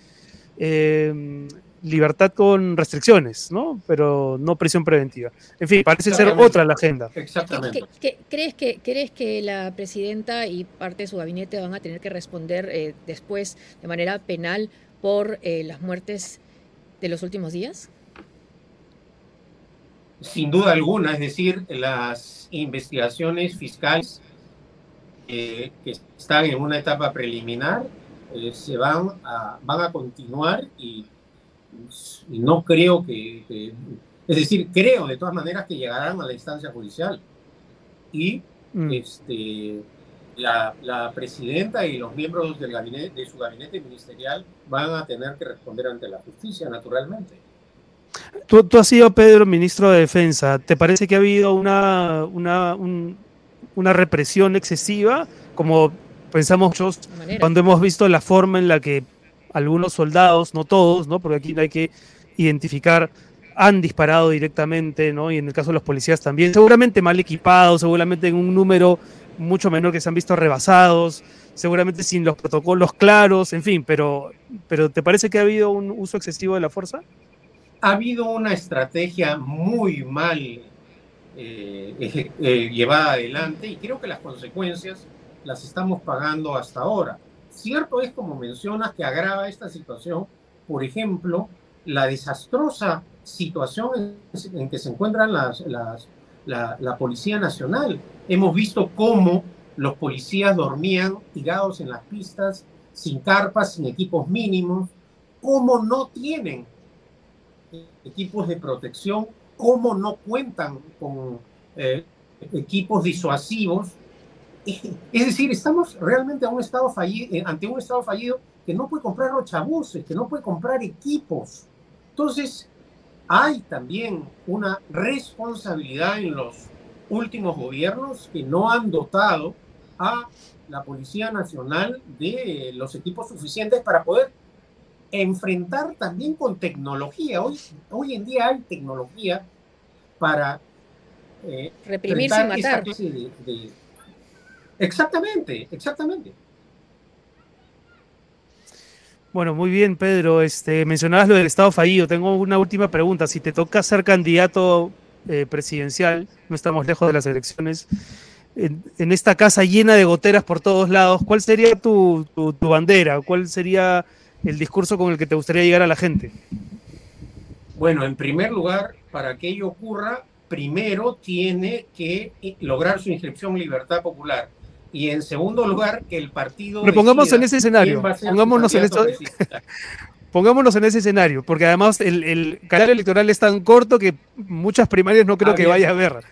eh, libertad con restricciones, ¿no? Pero no prisión preventiva. En fin, parece ser otra la agenda. Exactamente. ¿Qué- qué- crees, que, ¿Crees que la presidenta y parte de su gabinete van a tener que responder eh, después de manera penal por eh, las muertes de los últimos días? Sin duda alguna, es decir, las investigaciones fiscales eh, que están en una etapa preliminar eh, se van a, van a continuar y no creo que, que- es decir, creo de todas maneras que llegarán a la instancia judicial y Mm. este, la, la presidenta y los miembros del gabinete, de su gabinete ministerial van a tener que responder ante la justicia, naturalmente. Tú, tú has sido, Pedro, ministro de Defensa. ¿Te parece que ha habido una, una, un- una represión excesiva? Como pensamos muchos cuando hemos visto la forma en la que algunos soldados, no todos, ¿no? porque aquí hay que identificar, han disparado directamente, ¿no? y en el caso de los policías también, seguramente mal equipados, seguramente en un número mucho menor que se han visto rebasados, seguramente sin los protocolos claros, en fin, pero, pero ¿te parece que ha habido un uso excesivo de la fuerza? ha habido una estrategia muy mal eh, eh, llevada adelante y creo que las consecuencias las estamos pagando hasta ahora. Cierto es, como mencionas, que agrava esta situación por ejemplo, la desastrosa situación en, que se encuentran las, las, la, la, Policía Nacional. Hemos visto cómo los policías dormían tirados en las pistas, sin carpas, sin equipos mínimos, cómo no tienen equipos de protección, cómo no cuentan con eh, equipos disuasivos. Es decir, estamos realmente a un estado fallido, eh, ante un estado fallido que no puede comprar rochabuses, que no puede comprar equipos. Entonces, hay también una responsabilidad en los últimos gobiernos que no han dotado a la Policía Nacional de los equipos suficientes para poder enfrentar también con tecnología. Hoy, hoy en día hay tecnología para eh, reprimir sin matar. Exactamente, exactamente. Bueno, muy bien, Pedro. Este, mencionabas lo del Estado fallido. Tengo una última pregunta. Si te toca ser candidato eh, presidencial, no estamos lejos de las elecciones, en, esta casa llena de goteras por todos lados, ¿cuál sería tu, bandera? ¿Cuál sería el discurso con el que te gustaría llegar a la gente? Bueno, en primer lugar, para que ello ocurra, primero tiene que lograr su inscripción Libertad Popular. Y en segundo lugar, que el partido. Pero pongamos en ese escenario. Pongámonos en, esto, <laughs> pongámonos en ese escenario, porque además el, el, canal electoral es tan corto que muchas primarias no creo que vaya a haber.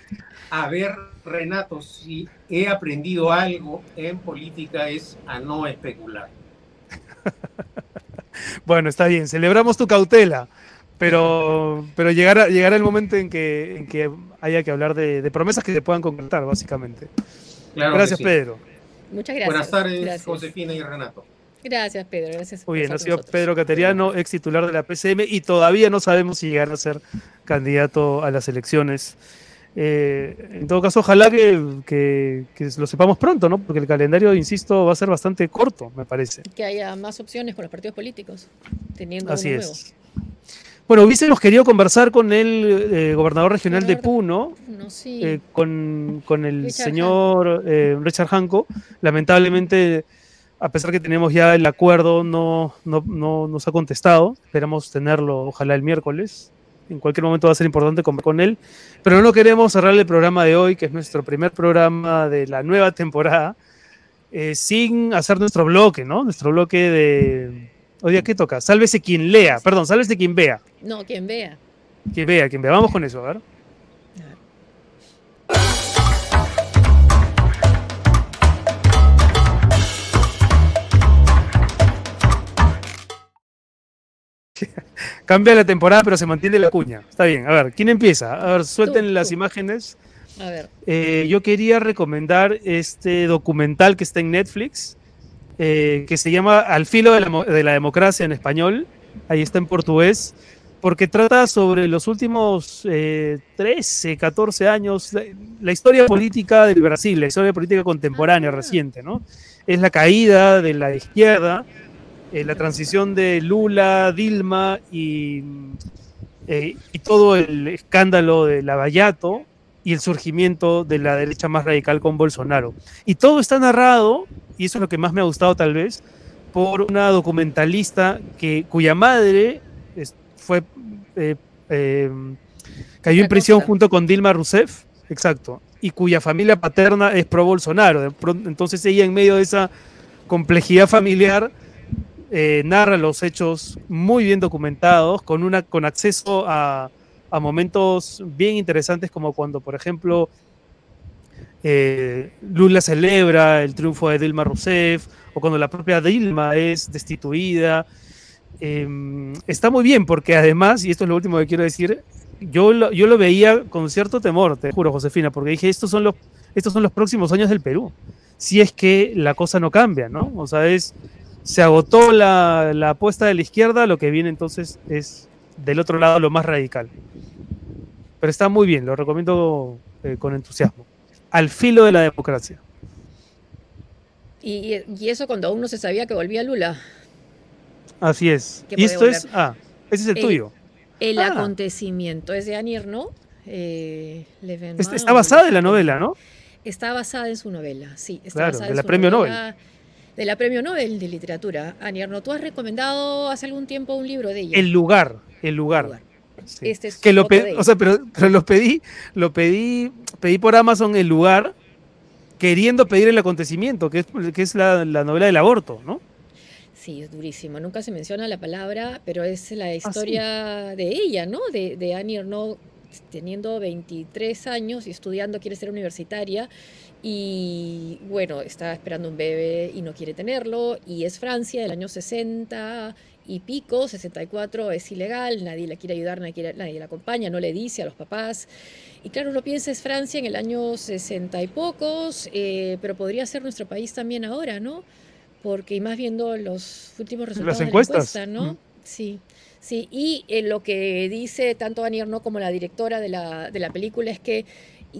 A ver, Renato, si he aprendido algo en política es a no especular. <laughs> bueno, está bien, celebramos tu cautela, pero, pero llegará, llegará el momento en que, en que haya que hablar de, de promesas que se puedan concretar, básicamente gracias, Pedro. Muchas gracias. Buenas tardes, Josefina y Renato. Gracias, Pedro. Gracias. Muy bien, ha sido Pedro Cateriano, ex titular de la PCM, y todavía no sabemos si llegará a ser candidato a las elecciones. Eh, en todo caso, ojalá que, lo sepamos pronto, ¿no? Porque el calendario, insisto, va a ser bastante corto, me parece. Que haya más opciones con los partidos políticos, teniendo Así es. Bueno, hubiésemos querido conversar con el eh, gobernador regional de Puno, eh, con, el señor eh, Richard Hanco. Lamentablemente, a pesar que tenemos ya el acuerdo, no, no, nos ha contestado. Esperamos tenerlo, ojalá, el miércoles. En cualquier momento va a ser importante conversar con él. Pero no queremos cerrar el programa de hoy, que es nuestro primer programa de la nueva temporada, sin hacer nuestro bloque, ¿no? Nuestro bloque de Hoy día, ¿qué toca? Sálvese quien lea. Perdón, sálvese quien vea. No, quien vea. Quien vea, quien vea. Vamos con eso, a ver. <laughs> Cambia la temporada, pero se mantiene la cuña. Está bien. A ver, ¿quién empieza? A ver, suelten las imágenes. A ver. Eh, yo quería recomendar este documental que está en Netflix eh, que se llama Al filo de la, democracia en español, ahí está en portugués, porque trata sobre los últimos 13, eh, 14 años, la, historia política del Brasil, la historia política contemporánea, ah. reciente, ¿no? Es la caída de la izquierda, eh, la transición de Lula, Dilma y, y todo el escándalo de Lavallato y el surgimiento de la derecha más radical con Bolsonaro. Y todo está narrado y eso es lo que más me ha gustado tal vez, por una documentalista que, cuya madre fue, eh, eh, cayó en prisión junto con Dilma Rousseff, exacto, y cuya familia paterna es pro Bolsonaro. Entonces ella en medio de esa complejidad familiar eh, narra los hechos muy bien documentados, con, una, con acceso a, a momentos bien interesantes como cuando, por ejemplo, eh, Lula celebra el triunfo de Dilma Rousseff o cuando la propia Dilma es destituida. Em, está muy bien porque además, y esto es lo último que quiero decir, yo lo, yo lo veía con cierto temor, te juro, Josefina, porque dije, estos son los, estos son los próximos años del Perú, si es que la cosa no cambia, ¿no? O sea, es, se agotó la, la apuesta de la izquierda, lo que viene entonces es del otro lado lo más radical. Pero está muy bien, lo recomiendo eh, con entusiasmo al filo de la democracia. Y, eso cuando aún no se sabía que volvía Lula. Así es. Y esto es, ah, ese es el, tuyo. El ah. acontecimiento es de Anir, ¿no? Eh, está basada en la novela, ¿no? Está basada en su novela, sí. Está claro, basada en la premio Nobel. de la Premio Nobel de Literatura. Aniarno, tú has recomendado hace algún tiempo un libro de ella. El lugar, el lugar. Lugar. Sí. Este es que lo foto de pe- ella. o sea, pero, pero lo pedí, lo pedí, pedí por Amazon el lugar, queriendo pedir el acontecimiento, que es, que es la, la novela del aborto, ¿no? Sí, es durísimo. Nunca se menciona la palabra, pero es Ah, la historia de ella, ¿no? De, de Annie Ernaux teniendo 23 años y estudiando, quiere ser universitaria y bueno, está esperando un bebé y no quiere tenerlo y es Francia del año 60 y pico, 64 es ilegal, nadie la quiere ayudar, nadie, quiere- nadie la acompaña, no le dice a los papás. Y claro, uno piensa es Francia en el año 60 y pocos, eh, pero podría ser nuestro país también ahora, ¿no? Porque y más viendo los últimos resultados de la encuestas. encuesta, ¿no? Mm. Sí, sí. Y eh, lo que dice tanto Annie Ernaux como la directora de la, de la película es que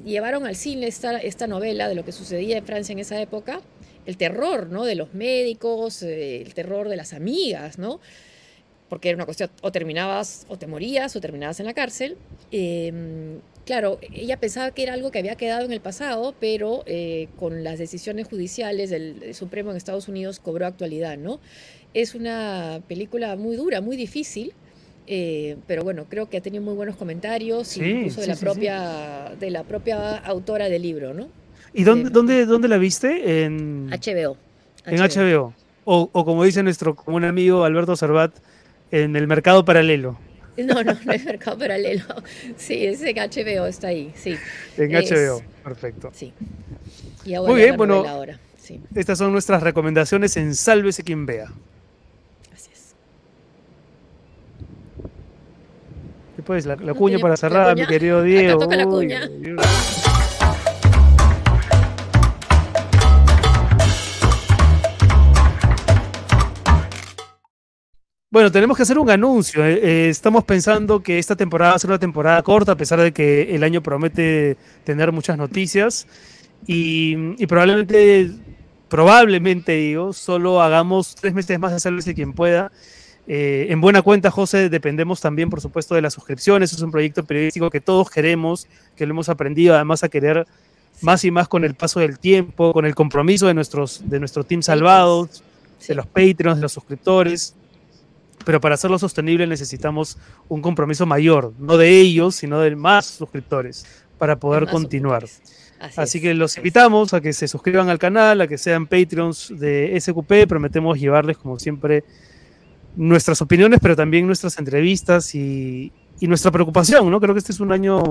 llevaron al cine esta, esta novela de lo que sucedía en Francia en esa época, el terror, ¿no? De los médicos, eh, el terror de las amigas, ¿no? Porque era una cuestión, o terminabas, o te morías, o terminabas en la cárcel. Eh, claro, ella pensaba que era algo que había quedado en el pasado, pero eh, con las decisiones judiciales del, Supremo en Estados Unidos cobró actualidad, ¿no? Es una película muy dura, muy difícil, eh, pero bueno, creo que ha tenido muy buenos comentarios, Sí, incluso de, sí, la sí. propia, de la propia autora del libro, ¿no? ¿Y dónde, dónde, dónde la viste? En HBO. en HBO. O, o como dice nuestro común amigo Alberto Servat, en el mercado paralelo. No, no, no es mercado paralelo. Sí, es en HBO, está ahí, sí, En Es- HBO, perfecto. sí. Y Muy bien, bueno. ahora, sí, Estas son nuestras recomendaciones en Sálvese quien vea. así es. Y pues la, la No cuña para cerrar, mi querido <laughs> Acá Diego. toca la cuña. uy, Bueno, tenemos que hacer un anuncio. eh, eh, estamos pensando que esta temporada va a ser una temporada corta, a pesar de que el año promete tener muchas noticias. Y, y probablemente, probablemente digo, solo hagamos tres meses más de Sálvese quien pueda. Eh, en buena cuenta, José, dependemos también, por supuesto, de las suscripciones. Es un proyecto periodístico que todos queremos, que lo hemos aprendido además a querer más y más con el paso del tiempo, con el compromiso de, nuestros, de nuestro team salvados, de los Patreons, de los suscriptores. Pero para hacerlo sostenible necesitamos un compromiso mayor, no de ellos, sino de más suscriptores, para poder continuar. Así, Así es, que los invitamos a que se suscriban al canal, a que sean Patreons de SQP. Prometemos llevarles, como siempre, nuestras opiniones, pero también nuestras entrevistas y, y nuestra preocupación. ¿no? Creo que este es un año,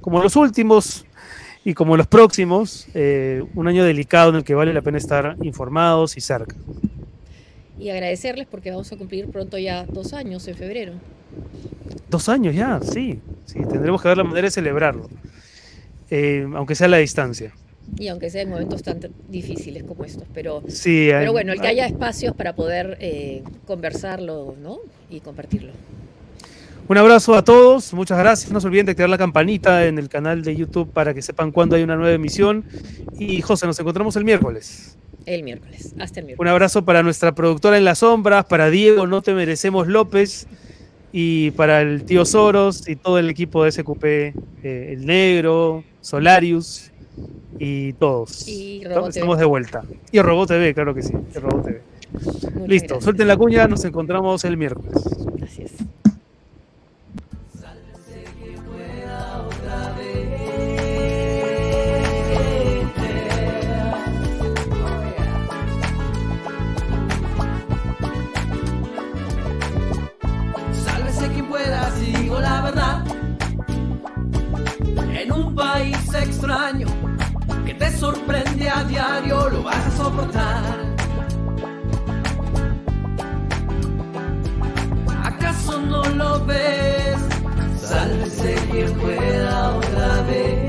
como los últimos y como los próximos, eh, un año delicado en el que vale la pena estar informados y cerca. Y agradecerles porque vamos a cumplir pronto ya dos años en febrero. Dos años ya, sí. sí tendremos que ver la manera de celebrarlo, eh, aunque sea a la distancia. Y aunque sea en momentos tan difíciles como estos, pero, Sí, pero bueno, el que hay- haya espacios para poder eh, conversarlo, ¿no? Y compartirlo. Un abrazo a todos, muchas gracias. No se olviden de activar la campanita en el canal de YouTube para que sepan cuándo hay una nueva emisión. Y José, nos encontramos el miércoles. El miércoles. Hasta el Un miércoles. abrazo para nuestra productora en las sombras, para Diego No Te Merecemos López y para el tío Soros y todo el equipo de SQP, eh, el Negro, Solarius y todos. Y Robot Estamos TV. de vuelta. Y Robot TV, claro que sí. y Robot TV. Listo, gracias. suelten la cuña, nos encontramos el miércoles. Así es. A diario, lo vas a soportar. ¿Acaso no lo ves? Sálvese quien pueda otra vez.